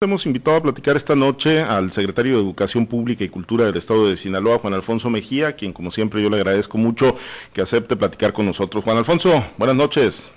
Hemos invitado a platicar esta noche al secretario de Educación Pública y Cultura del Estado de Sinaloa, Juan Alfonso Mejía, quien como siempre yo le agradezco mucho que acepte platicar con nosotros. Juan Alfonso, buenas noches.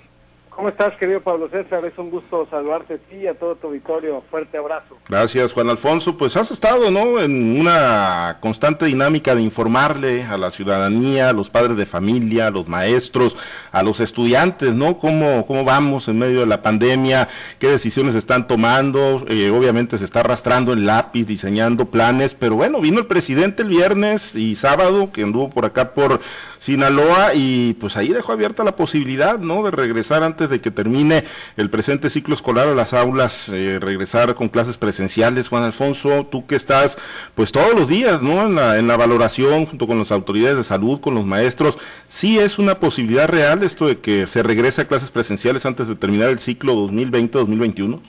¿Cómo estás, querido Pablo César? Es un gusto saludarte a ti y a todo tu auditorio. Fuerte abrazo. Gracias, Juan Alfonso. Pues has estado, ¿no?, en una constante dinámica de informarle a la ciudadanía, a los padres de familia, a los maestros, a los estudiantes, ¿no? ¿Cómo, cómo vamos en medio de la pandemia? ¿Qué decisiones están tomando? Eh, obviamente se está arrastrando el lápiz, diseñando planes, pero bueno, vino el presidente el viernes y sábado, que anduvo por acá por Sinaloa y pues ahí dejó abierta la posibilidad, ¿no?, de regresar antes de que termine el presente ciclo escolar a las aulas, eh, regresar con clases presenciales. Juan Alfonso, tú que estás pues todos los días, ¿no? En la, en la valoración junto con las autoridades de salud, con los maestros, ¿sí es una posibilidad real esto de que se regrese a clases presenciales antes de terminar el ciclo 2020-2021?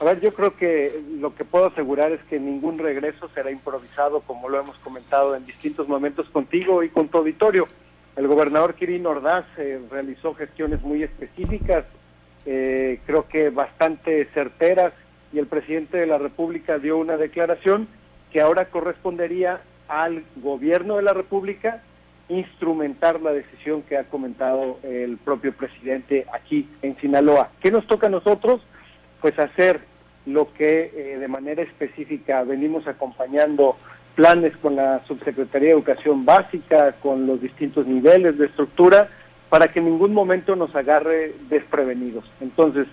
A ver, yo creo que lo que puedo asegurar es que ningún regreso será improvisado, como lo hemos comentado en distintos momentos contigo y con tu auditorio. El gobernador Kirin Ordaz eh, realizó gestiones muy específicas, eh, creo que bastante certeras, y el presidente de la República dio una declaración que ahora correspondería al gobierno de la República instrumentar la decisión que ha comentado el propio presidente aquí en Sinaloa. ¿Qué nos toca a nosotros? Pues hacer lo que eh, de manera específica venimos acompañando planes con la Subsecretaría de Educación Básica, con los distintos niveles de estructura, para que en ningún momento nos agarre desprevenidos. Entonces,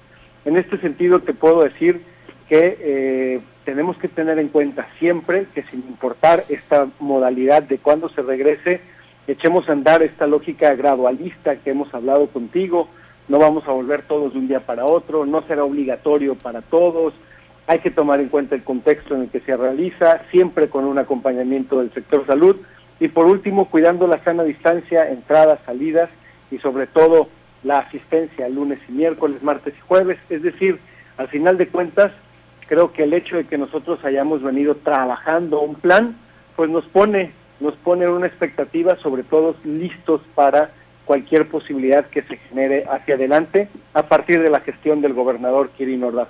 en este sentido te puedo decir que eh, tenemos que tener en cuenta siempre que sin importar esta modalidad de cuándo se regrese, echemos a andar esta lógica gradualista que hemos hablado contigo, no vamos a volver todos de un día para otro, no será obligatorio para todos, hay que tomar en cuenta el contexto en el que se realiza, siempre con un acompañamiento del sector salud y por último cuidando la sana distancia, entradas, salidas y sobre todo la asistencia lunes y miércoles, martes y jueves. Es decir, al final de cuentas, creo que el hecho de que nosotros hayamos venido trabajando un plan, pues nos pone, nos pone una expectativa sobre todo listos para cualquier posibilidad que se genere hacia adelante a partir de la gestión del gobernador Kirin Ordaz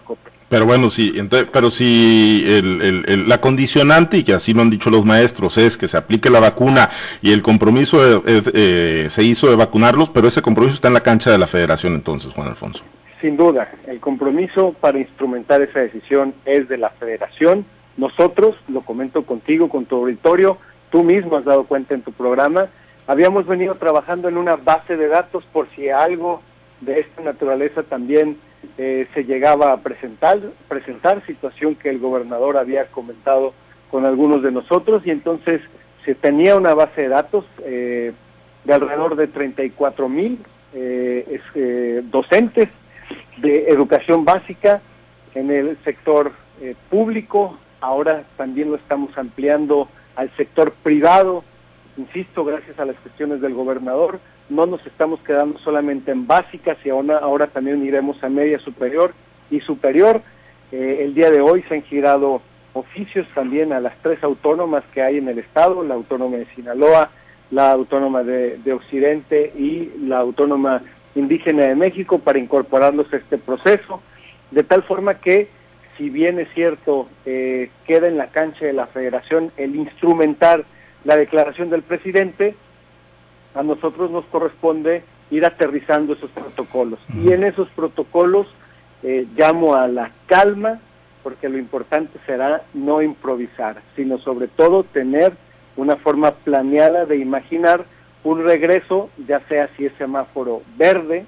Pero bueno, sí, pero si el, la condicionante, y que así lo han dicho los maestros, es que se aplique la vacuna y el compromiso eh, se hizo de vacunarlos, pero ese compromiso está en la cancha de la federación entonces, Juan Alfonso. Sin duda, el compromiso para instrumentar esa decisión es de la federación. Nosotros, lo comento contigo, con tu auditorio, tú mismo has dado cuenta en tu programa, Habíamos venido trabajando en una base de datos por si algo de esta naturaleza también eh, se llegaba a presentar, presentar, situación que el gobernador había comentado con algunos de nosotros y entonces se tenía una base de datos eh, de alrededor de 34 mil eh, docentes de educación básica en el sector público, ahora también lo estamos ampliando al sector privado, insisto, gracias a las gestiones del gobernador, no nos estamos quedando solamente en básicas y ahora, también iremos a media superior y superior. Eh, el día de hoy se han girado oficios también a las tres autónomas que hay en el estado, la autónoma de Sinaloa, la autónoma de, Occidente y la autónoma indígena de México para incorporarlos a este proceso, de tal forma que, si bien es cierto, eh, queda en la cancha de la federación el instrumentar la declaración del presidente, a nosotros nos corresponde ir aterrizando esos protocolos. Y en esos protocolos eh, llamo a la calma, porque lo importante será no improvisar, sino sobre todo tener una forma planeada de imaginar un regreso, ya sea si es semáforo verde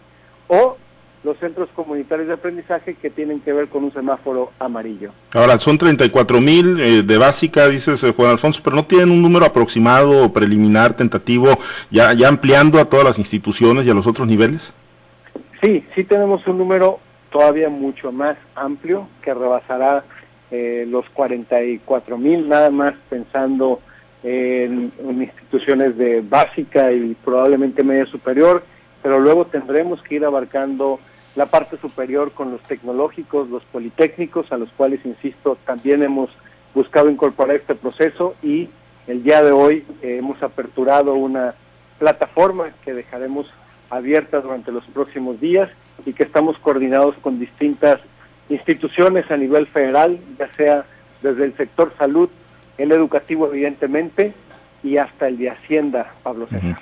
o los centros comunitarios de aprendizaje que tienen que ver con un semáforo amarillo. Ahora, son 34 mil eh, de básica, dices eh, Juan Alfonso, pero no tienen un número aproximado o preliminar, tentativo, ya, ya ampliando a todas las instituciones y a los otros niveles. Sí, sí tenemos un número todavía mucho más amplio que rebasará eh, los 44 mil, nada más pensando en, en instituciones de básica y probablemente media superior pero luego tendremos que ir abarcando la parte superior con los tecnológicos, los politécnicos, a los cuales, insisto, también hemos buscado incorporar este proceso y el día de hoy eh, hemos aperturado una plataforma que dejaremos abierta durante los próximos días y que estamos coordinados con distintas instituciones a nivel federal, ya sea desde el sector salud, el educativo evidentemente, y hasta el de Hacienda, Pablo César.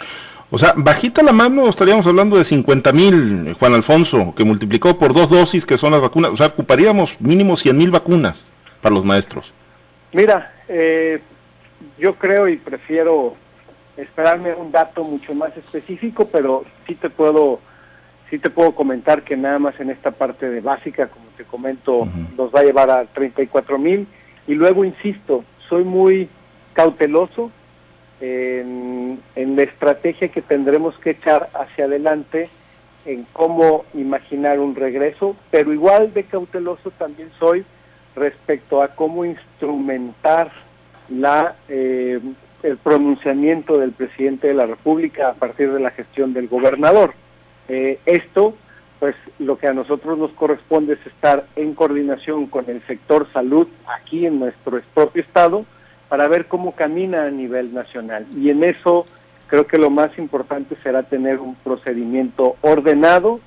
O sea, bajita la mano estaríamos hablando de 50 mil, Juan Alfonso, que multiplicó por dos dosis que son las vacunas. O sea, ocuparíamos mínimo 100 mil vacunas para los maestros. Mira, eh, yo creo y prefiero esperarme un dato mucho más específico, pero sí te puedo sí te puedo comentar que nada más en esta parte de básica, como te comento, nos va a llevar a 34 mil. Y luego, insisto, soy muy cauteloso en, la estrategia que tendremos que echar hacia adelante en cómo imaginar un regreso, pero igual de cauteloso también soy respecto a cómo instrumentar la eh, el pronunciamiento del presidente de la República a partir de la gestión del gobernador. Eh, esto, pues lo que a nosotros nos corresponde es estar en coordinación con el sector salud aquí en nuestro propio estado para ver cómo camina a nivel nacional. Y en eso creo que lo más importante será tener un procedimiento ordenado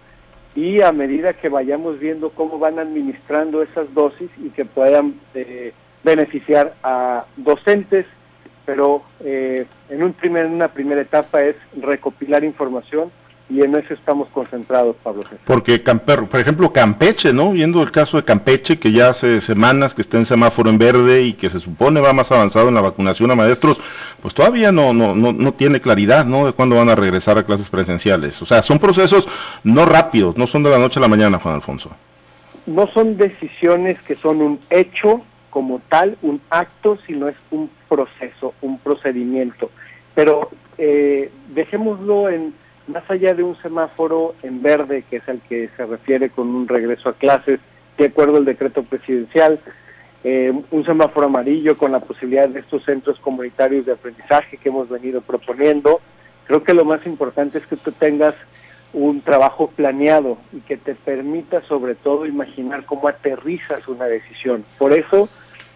y a medida que vayamos viendo cómo van administrando esas dosis y que puedan eh, beneficiar a docentes, pero eh, en, un primer, en una primera etapa es recopilar información y en eso estamos concentrados, Pablo Porque, por ejemplo, Campeche, ¿no? Viendo el caso de Campeche, que ya hace semanas que está en semáforo en verde y que se supone va más avanzado en la vacunación a maestros, pues todavía no, no, no, no tiene claridad, ¿no? De cuándo van a regresar a clases presenciales. O sea, son procesos no rápidos, no son de la noche a la mañana, Juan Alfonso. No son decisiones que son un hecho como tal, un acto, sino es un proceso, un procedimiento. Pero eh, dejémoslo en más allá de un semáforo en verde, que es el que se refiere con un regreso a clases, de acuerdo al decreto presidencial, eh, un semáforo amarillo con la posibilidad de estos centros comunitarios de aprendizaje que hemos venido proponiendo. Creo que lo más importante es que tú tengas un trabajo planeado y que te permita sobre todo imaginar cómo aterrizas una decisión. Por eso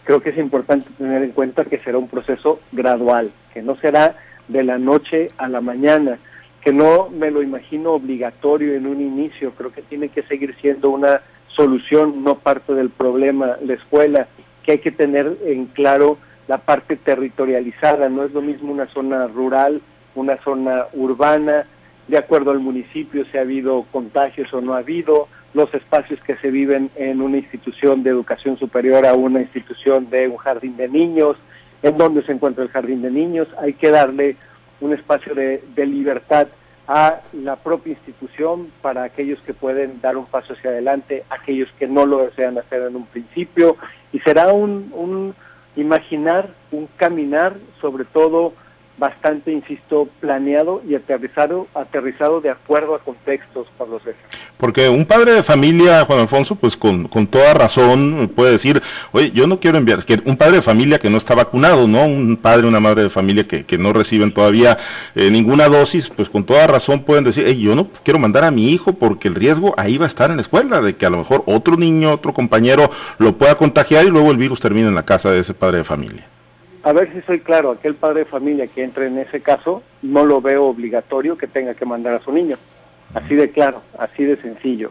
creo que es importante tener en cuenta que será un proceso gradual, que no será de la noche a la mañana, que no me lo imagino obligatorio en un inicio, creo que tiene que seguir siendo una solución, no parte del problema, la escuela, que hay que tener en claro la parte territorializada, no es lo mismo una zona rural, una zona urbana, de acuerdo al municipio si ha habido contagios o no ha habido, los espacios que se viven en una institución de educación superior a una institución de un jardín de niños, en dónde se encuentra el jardín de niños, hay que darle un espacio de, libertad a la propia institución para aquellos que pueden dar un paso hacia adelante, aquellos que no lo desean hacer en un principio, y será un, un imaginar, un caminar, sobre todo bastante, insisto, planeado y aterrizado, aterrizado de acuerdo a contextos, Pablo César. Porque un padre de familia, Juan Alfonso, pues con, con toda razón puede decir, oye, yo no quiero enviar, que un padre de familia que no está vacunado, ¿no? Un padre, una madre de familia que, que no reciben todavía eh, ninguna dosis, pues con toda razón pueden decir, hey, yo no quiero mandar a mi hijo porque el riesgo ahí va a estar en la escuela, de que a lo mejor otro niño, otro compañero lo pueda contagiar y luego el virus termine en la casa de ese padre de familia a ver si soy claro, aquel padre de familia que entre en ese caso, no lo veo obligatorio que tenga que mandar a su niño. Así de claro, así de sencillo.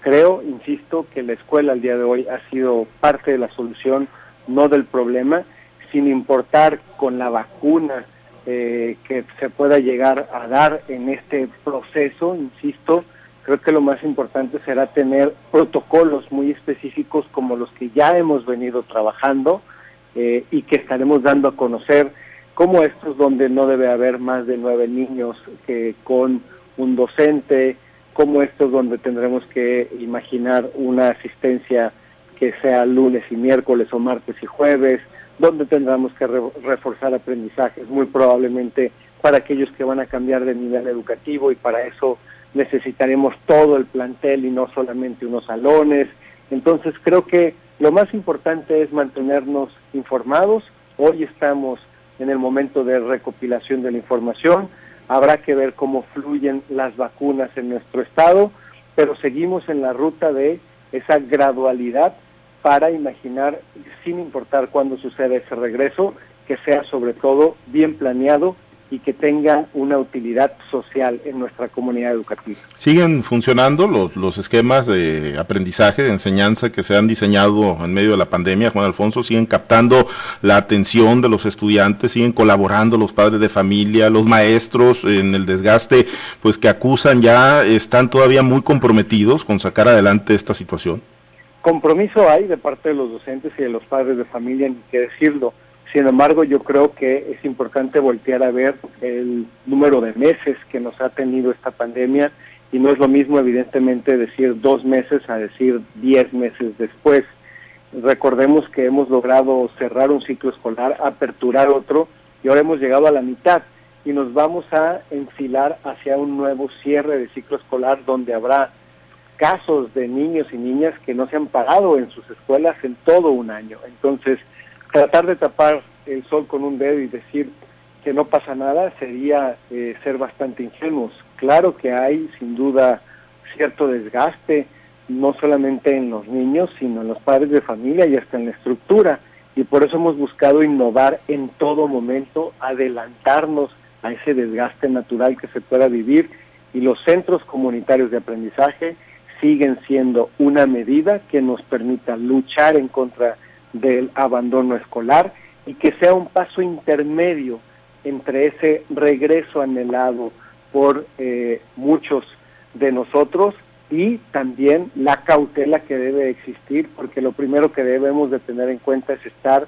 Creo, insisto, que la escuela al día de hoy ha sido parte de la solución, no del problema, sin importar con la vacuna eh, que se pueda llegar a dar en este proceso, insisto, creo que lo más importante será tener protocolos muy específicos como los que ya hemos venido trabajando, eh, y que estaremos dando a conocer como estos donde no debe haber más de nueve niños que con un docente, como estos donde tendremos que imaginar una asistencia que sea lunes y miércoles o martes y jueves, donde tendremos que reforzar aprendizajes, muy probablemente para aquellos que van a cambiar de nivel educativo y para eso necesitaremos todo el plantel y no solamente unos salones. Entonces creo que lo más importante es mantenernos informados. Hoy estamos en el momento de recopilación de la información. Habrá que ver cómo fluyen las vacunas en nuestro estado, pero seguimos en la ruta de esa gradualidad para imaginar, sin importar cuándo suceda ese regreso, que sea sobre todo bien planeado y que tenga una utilidad social en nuestra comunidad educativa. ¿Siguen funcionando los, los esquemas de aprendizaje, de enseñanza que se han diseñado en medio de la pandemia, Juan Alfonso? ¿Siguen captando la atención de los estudiantes? ¿Siguen colaborando los padres de familia, los maestros en el desgaste, pues que acusan ya, están todavía muy comprometidos con sacar adelante esta situación? Compromiso hay de parte de los docentes y de los padres de familia, ni que decirlo sin embargo, yo creo que es importante voltear a ver el número de meses que nos ha tenido esta pandemia y no es lo mismo, evidentemente, decir dos meses a decir diez meses después. Recordemos que hemos logrado cerrar un ciclo escolar, aperturar otro y ahora hemos llegado a la mitad y nos vamos a enfilar hacia un nuevo cierre de ciclo escolar donde habrá casos de niños y niñas que no se han parado en sus escuelas en todo un año. Entonces, tratar de tapar el sol con un dedo y decir que no pasa nada sería eh, ser bastante ingenuos. Claro que hay sin duda cierto desgaste, no solamente en los niños, sino en los padres de familia y hasta en la estructura. Y por eso hemos buscado innovar en todo momento, adelantarnos a ese desgaste natural que se pueda vivir. Y los centros comunitarios de aprendizaje siguen siendo una medida que nos permita luchar en contra del abandono escolar y que sea un paso intermedio entre ese regreso anhelado por eh, muchos de nosotros y también la cautela que debe existir, porque lo primero que debemos de tener en cuenta es estar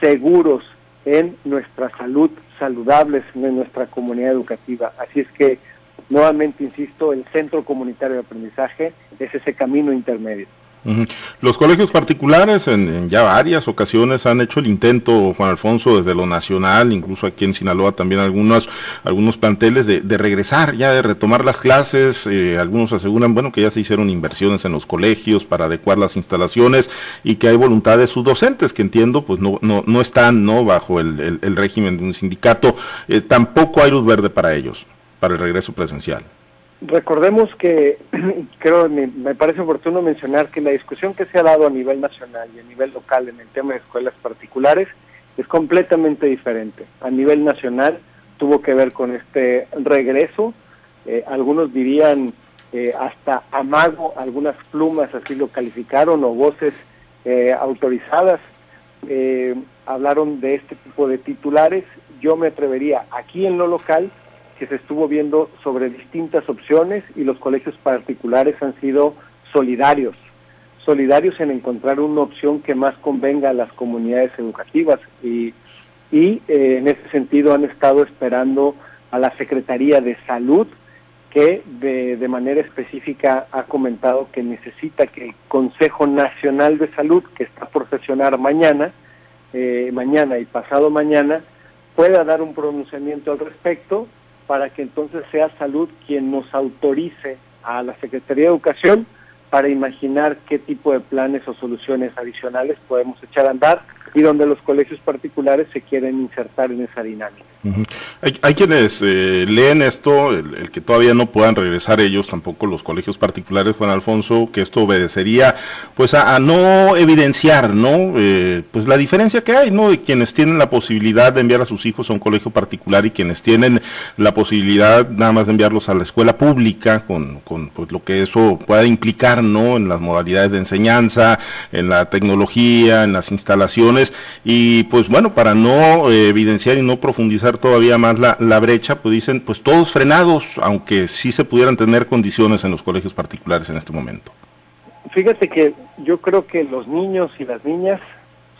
seguros en nuestra salud, saludables en nuestra comunidad educativa. Así es que, nuevamente insisto, el centro comunitario de aprendizaje es ese camino intermedio. Los colegios particulares en, ya varias ocasiones han hecho el intento, Juan Alfonso, desde lo nacional, incluso aquí en Sinaloa también algunos, algunos planteles de, regresar, ya de retomar las clases. Eh, algunos aseguran, bueno, que ya se hicieron inversiones en los colegios para adecuar las instalaciones y que hay voluntad de sus docentes, que entiendo, pues no, no, no están no bajo el, régimen de un sindicato. Eh, tampoco hay luz verde para ellos, para el regreso presencial. Recordemos que creo me, me, parece oportuno mencionar que la discusión que se ha dado a nivel nacional y a nivel local en el tema de escuelas particulares es completamente diferente. A nivel nacional tuvo que ver con este regreso, eh, algunos dirían eh, hasta amago, algunas plumas así lo calificaron o voces eh, autorizadas hablaron de este tipo de titulares. Yo me atrevería aquí en lo local que se estuvo viendo sobre distintas opciones y los colegios particulares han sido solidarios, solidarios en encontrar una opción que más convenga a las comunidades educativas. Y, eh, en ese sentido han estado esperando a la Secretaría de Salud que de, de, manera específica ha comentado que necesita que el Consejo Nacional de Salud, que está por sesionar mañana, eh, mañana y pasado mañana, pueda dar un pronunciamiento al respecto para que entonces sea salud quien nos autorice a la Secretaría de Educación para imaginar qué tipo de planes o soluciones adicionales podemos echar a andar y donde los colegios particulares se quieren insertar en esa dinámica. hay, quienes eh, leen esto, el, que todavía no puedan regresar ellos, tampoco los colegios particulares, Juan Alfonso, que esto obedecería pues a, no evidenciar, ¿no? Eh, pues la diferencia que hay, ¿no? De quienes tienen la posibilidad de enviar a sus hijos a un colegio particular y quienes tienen la posibilidad nada más de enviarlos a la escuela pública, con, con pues, lo que eso pueda implicar, ¿no? En las modalidades de enseñanza, en la tecnología, en las instalaciones, y pues bueno, para no eh, evidenciar y no profundizar todavía más la, la brecha, pues dicen, pues todos frenados, aunque sí se pudieran tener condiciones en los colegios particulares en este momento. Fíjate que yo creo que los niños y las niñas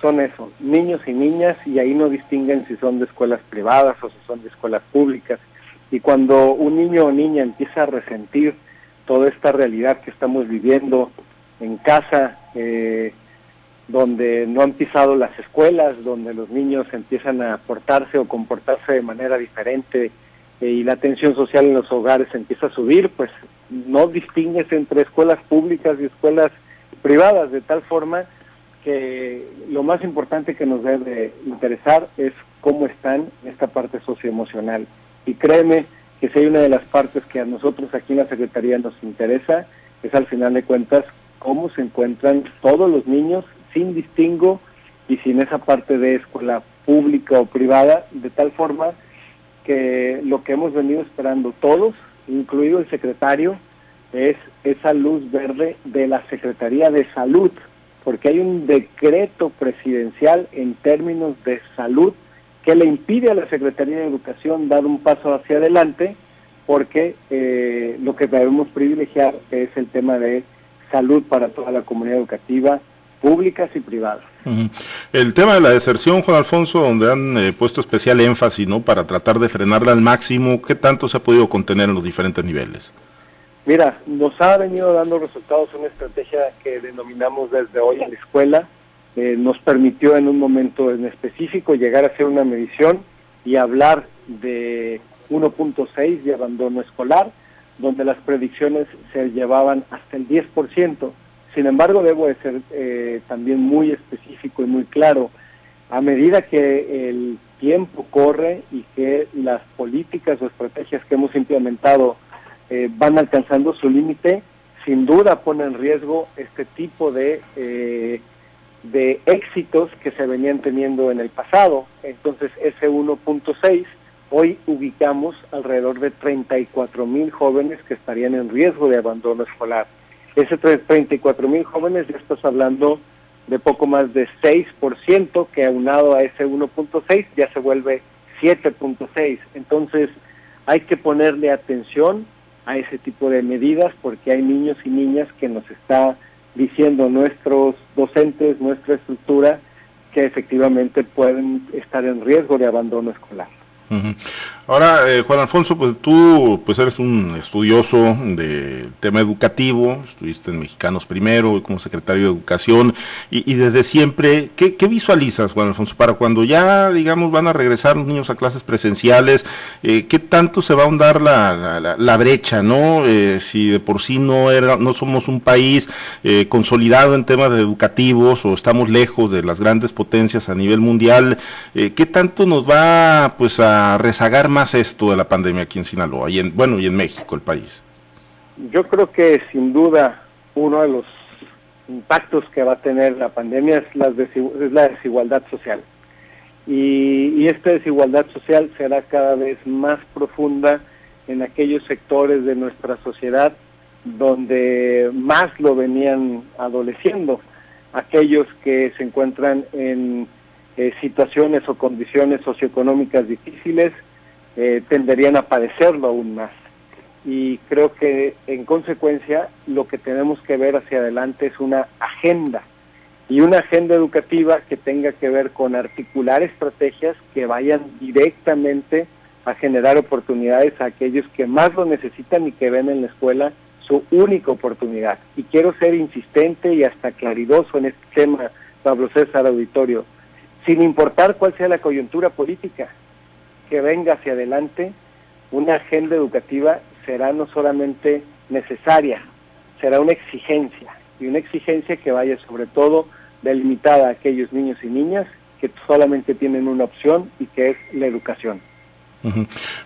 son eso, niños y niñas, y ahí no distinguen si son de escuelas privadas o si son de escuelas públicas. Y cuando un niño o niña empieza a resentir toda esta realidad que estamos viviendo en casa, eh, donde no han pisado las escuelas, donde los niños empiezan a portarse o comportarse de manera diferente eh, y la tensión social en los hogares empieza a subir, pues no distingues entre escuelas públicas y escuelas privadas, de tal forma que lo más importante que nos debe interesar es cómo están esta parte socioemocional. Y créeme que si hay una de las partes que a nosotros aquí en la Secretaría nos interesa, es al final de cuentas cómo se encuentran todos los niños sin distingo y sin esa parte de escuela pública o privada, de tal forma que lo que hemos venido esperando todos, incluido el secretario, es esa luz verde de la Secretaría de Salud, porque hay un decreto presidencial en términos de salud que le impide a la Secretaría de Educación dar un paso hacia adelante, porque eh, lo que debemos privilegiar es el tema de salud para toda la comunidad educativa, públicas y privadas. El tema de la deserción, Juan Alfonso, donde han eh, puesto especial énfasis ¿no? para tratar de frenarla al máximo, ¿qué tanto se ha podido contener en los diferentes niveles? Mira, nos ha venido dando resultados una estrategia que denominamos desde hoy en la escuela. Eh, nos permitió en un momento en específico llegar a hacer una medición y hablar de 1.6 de abandono escolar, donde las predicciones se llevaban hasta el 10%. Sin embargo, debo de ser eh, también muy específico y muy claro. A medida que el tiempo corre y que las políticas o estrategias que hemos implementado eh, van alcanzando su límite, sin duda pone en riesgo este tipo de, eh, de éxitos que se venían teniendo en el pasado. Entonces, ese 1.6, hoy ubicamos alrededor de 34 mil jóvenes que estarían en riesgo de abandono escolar. Ese 34 mil jóvenes ya estás hablando de poco más de 6%, que aunado a ese 1.6 ya se vuelve 7.6. Entonces, hay que ponerle atención a ese tipo de medidas porque hay niños y niñas que nos está diciendo nuestros docentes, nuestra estructura, que efectivamente pueden estar en riesgo de abandono escolar. Ahora, eh, Juan Alfonso, pues tú pues eres un estudioso del tema educativo, estuviste en Mexicanos Primero como secretario de Educación y, desde siempre, ¿qué, visualizas, Juan Alfonso, para cuando ya, digamos, van a regresar los niños a clases presenciales? Eh, ¿Qué tanto se va a ahondar la, la, brecha, no? Eh, si de por sí no, era, no somos un país consolidado en temas educativos o estamos lejos de las grandes potencias a nivel mundial, ¿qué tanto nos va pues a rezagar más esto de la pandemia aquí en Sinaloa y en, bueno, y en México, el país? Yo creo que sin duda uno de los impactos que va a tener la pandemia es la, es la desigualdad social. Y, y, esta desigualdad social será cada vez más profunda en aquellos sectores de nuestra sociedad donde más lo venían adoleciendo, aquellos que se encuentran en eh, situaciones o condiciones socioeconómicas difíciles, eh, tenderían a padecerlo aún más. Y creo que en consecuencia lo que tenemos que ver hacia adelante es una agenda y una agenda educativa que tenga que ver con articular estrategias que vayan directamente a generar oportunidades a aquellos que más lo necesitan y que ven en la escuela su única oportunidad. Y quiero ser insistente y hasta claridoso en este tema, Pablo César Auditorio, sin importar cuál sea la coyuntura política que venga hacia adelante, una agenda educativa será no solamente necesaria, será una exigencia, y una exigencia que vaya sobre todo delimitada a aquellos niños y niñas que solamente tienen una opción y que es la educación.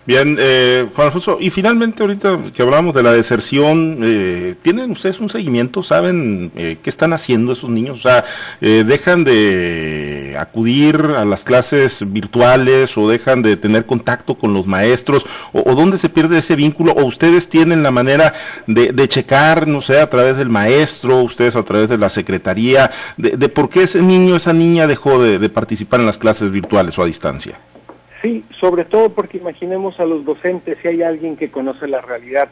Bien, eh, Juan Alfonso, y finalmente ahorita que hablamos de la deserción, eh, ¿tienen ustedes un seguimiento? ¿Saben eh, qué están haciendo esos niños? O sea, eh, ¿dejan de acudir a las clases virtuales o dejan de tener contacto con los maestros? ¿O, dónde se pierde ese vínculo? ¿O ustedes tienen la manera de, checar, no sé, a través del maestro, ustedes a través de la secretaría, de, por qué ese niño, esa niña dejó de participar en las clases virtuales o a distancia? Sí, sobre todo porque imaginemos a los docentes, si hay alguien que conoce la realidad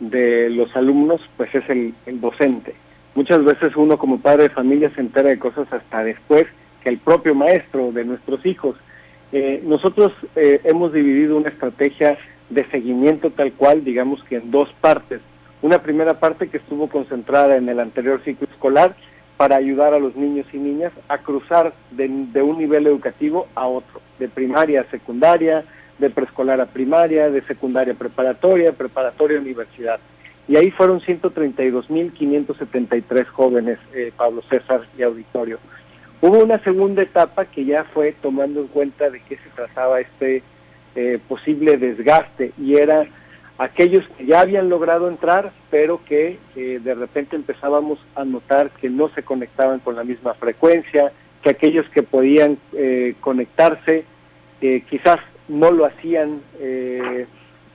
de los alumnos, pues es el, docente. Muchas veces uno como padre de familia se entera de cosas hasta después que el propio maestro de nuestros hijos. Eh, nosotros eh, hemos dividido una estrategia de seguimiento tal cual, digamos que en dos partes. Una primera parte que estuvo concentrada en el anterior ciclo escolar para ayudar a los niños y niñas a cruzar de, un nivel educativo a otro, de primaria a secundaria, de preescolar a primaria, de secundaria a preparatoria, preparatoria a universidad. Y ahí fueron 132.573 jóvenes, eh, Pablo César y Auditorio. Hubo una segunda etapa que ya fue tomando en cuenta de qué se trataba este eh, posible desgaste y era aquellos que ya habían logrado entrar, pero que eh, de repente empezábamos a notar que no se conectaban con la misma frecuencia, que aquellos que podían eh, conectarse, eh, quizás no lo hacían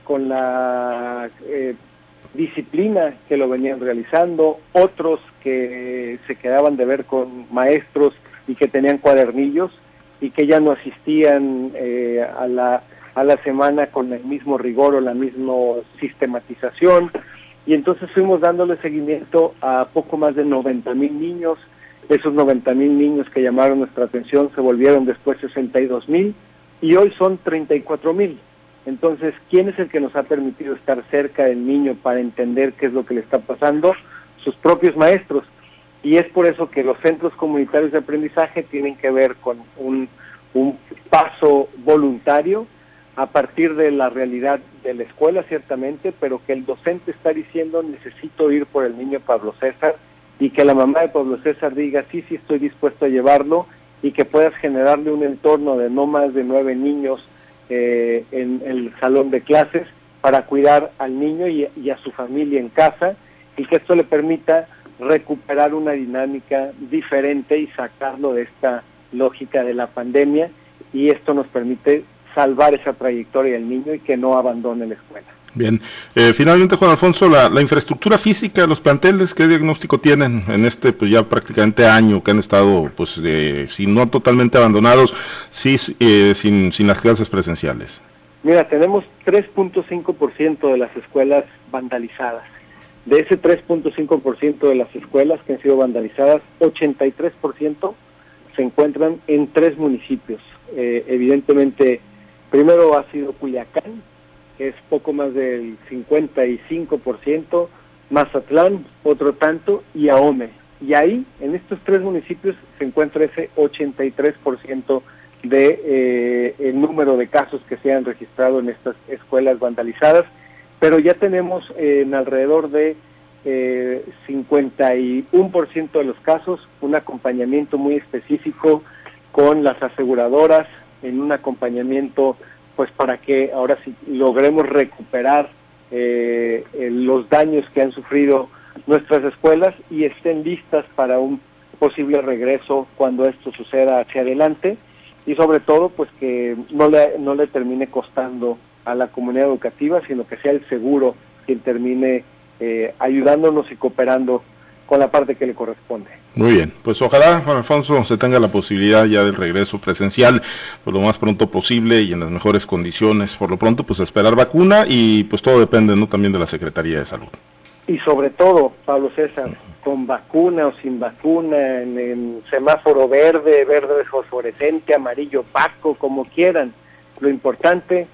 con la disciplina que lo venían realizando, otros que se quedaban de ver con maestros y que tenían cuadernillos y que ya no asistían eh, a, la, a la semana con el mismo rigor o la misma sistematización. Y entonces fuimos dándole seguimiento a poco más de 90 mil niños. Esos 90 mil niños que llamaron nuestra atención se volvieron después 62 mil y hoy son 34 mil. Entonces, ¿quién es el que nos ha permitido estar cerca del niño para entender qué es lo que le está pasando? Sus propios maestros. Y es por eso que los centros comunitarios de aprendizaje tienen que ver con un, paso voluntario a partir de la realidad de la escuela, ciertamente, pero que el docente está diciendo necesito ir por el niño Pablo César y que la mamá de Pablo César diga sí, sí estoy dispuesto a llevarlo y que puedas generarle un entorno de no más de nueve niños eh, en el salón de clases para cuidar al niño y, a su familia en casa y que esto le permita recuperar una dinámica diferente y sacarlo de esta lógica de la pandemia y esto nos permite salvar esa trayectoria del niño y que no abandone la escuela. Bien, eh, finalmente Juan Alfonso, la, infraestructura física de los planteles, ¿qué diagnóstico tienen en este pues ya prácticamente año que han estado, pues eh, si no totalmente abandonados, sí eh, sin, sin las clases presenciales? Mira, tenemos 3.5% de las escuelas vandalizadas. De ese 3.5% de las escuelas que han sido vandalizadas, 83% se encuentran en tres municipios. evidentemente, primero ha sido Culiacán, es poco más del 55%, Mazatlán otro tanto y Ahome. Y ahí, en estos tres municipios, se encuentra ese 83% de eh, número de casos que se han registrado en estas escuelas vandalizadas, pero ya tenemos en alrededor de eh, 51% de los casos un acompañamiento muy específico con las aseguradoras, en un acompañamiento pues para que ahora sí logremos recuperar eh, los daños que han sufrido nuestras escuelas y estén listas para un posible regreso cuando esto suceda hacia adelante. Y sobre todo pues que no le, no le termine costando a la comunidad educativa, sino que sea el seguro quien termine eh, ayudándonos y cooperando con la parte que le corresponde. Muy bien, pues ojalá, Juan Alfonso, se tenga la posibilidad ya del regreso presencial por lo más pronto posible y en las mejores condiciones. Por lo pronto, pues esperar vacuna y pues todo depende ¿no? también de la Secretaría de Salud. Y sobre todo, Pablo César, con vacuna o sin vacuna, en, semáforo verde, verde fosforescente, amarillo opaco, como quieran, lo importante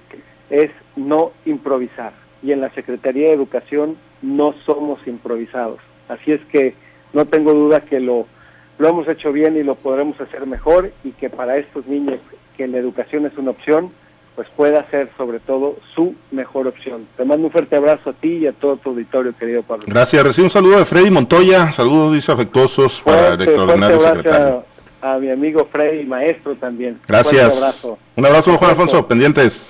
es no improvisar. Y en la Secretaría de Educación no somos improvisados Así es que no tengo duda que lo, lo hemos hecho bien y lo podremos hacer mejor y que para estos niños que la educación es una opción, pues pueda ser sobre todo su mejor opción. Te mando un fuerte abrazo a ti y a todo tu auditorio, querido Pablo. Gracias, recibo un saludo de Freddy Montoya, saludos afectuosos para el extraordinario secretario. A, mi amigo Freddy, maestro también. Gracias. Un abrazo, un abrazo Juan Alfonso, pendientes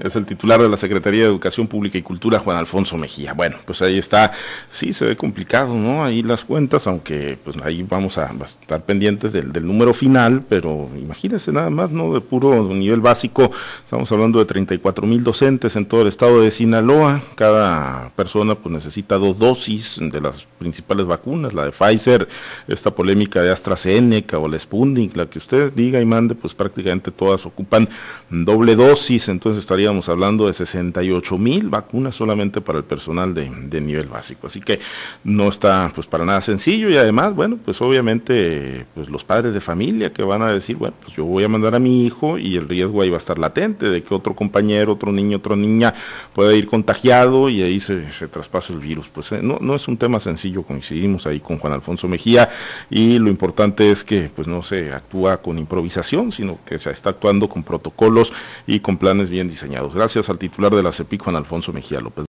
es el titular de la Secretaría de Educación Pública y Cultura, Juan Alfonso Mejía. Bueno, pues ahí está, sí se ve complicado, ¿no? Ahí las cuentas, aunque pues ahí vamos a, estar pendientes del, número final, pero imagínense nada más, ¿no? De puro nivel básico, estamos hablando de 34 mil docentes en todo el estado de Sinaloa, cada persona pues necesita dos dosis de las principales vacunas, la de Pfizer, esta polémica de AstraZeneca o la Sputnik, la que usted diga y mande, pues prácticamente todas ocupan doble dosis, entonces estaría estaríamos hablando de 68 mil vacunas solamente para el personal de, de, nivel básico. Así que no está pues para nada sencillo y además, bueno, pues obviamente pues los padres de familia que van a decir, bueno, pues yo voy a mandar a mi hijo y el riesgo ahí va a estar latente de que otro compañero, otro niño, otra niña pueda ir contagiado y ahí se, se traspase el virus. Pues eh, no, no es un tema sencillo, coincidimos ahí con Juan Alfonso Mejía y lo importante es que pues no se actúa con improvisación, sino que se está actuando con protocolos y con planes bien diseñados. Gracias al titular de la CEPIC, Juan Alfonso Mejía López.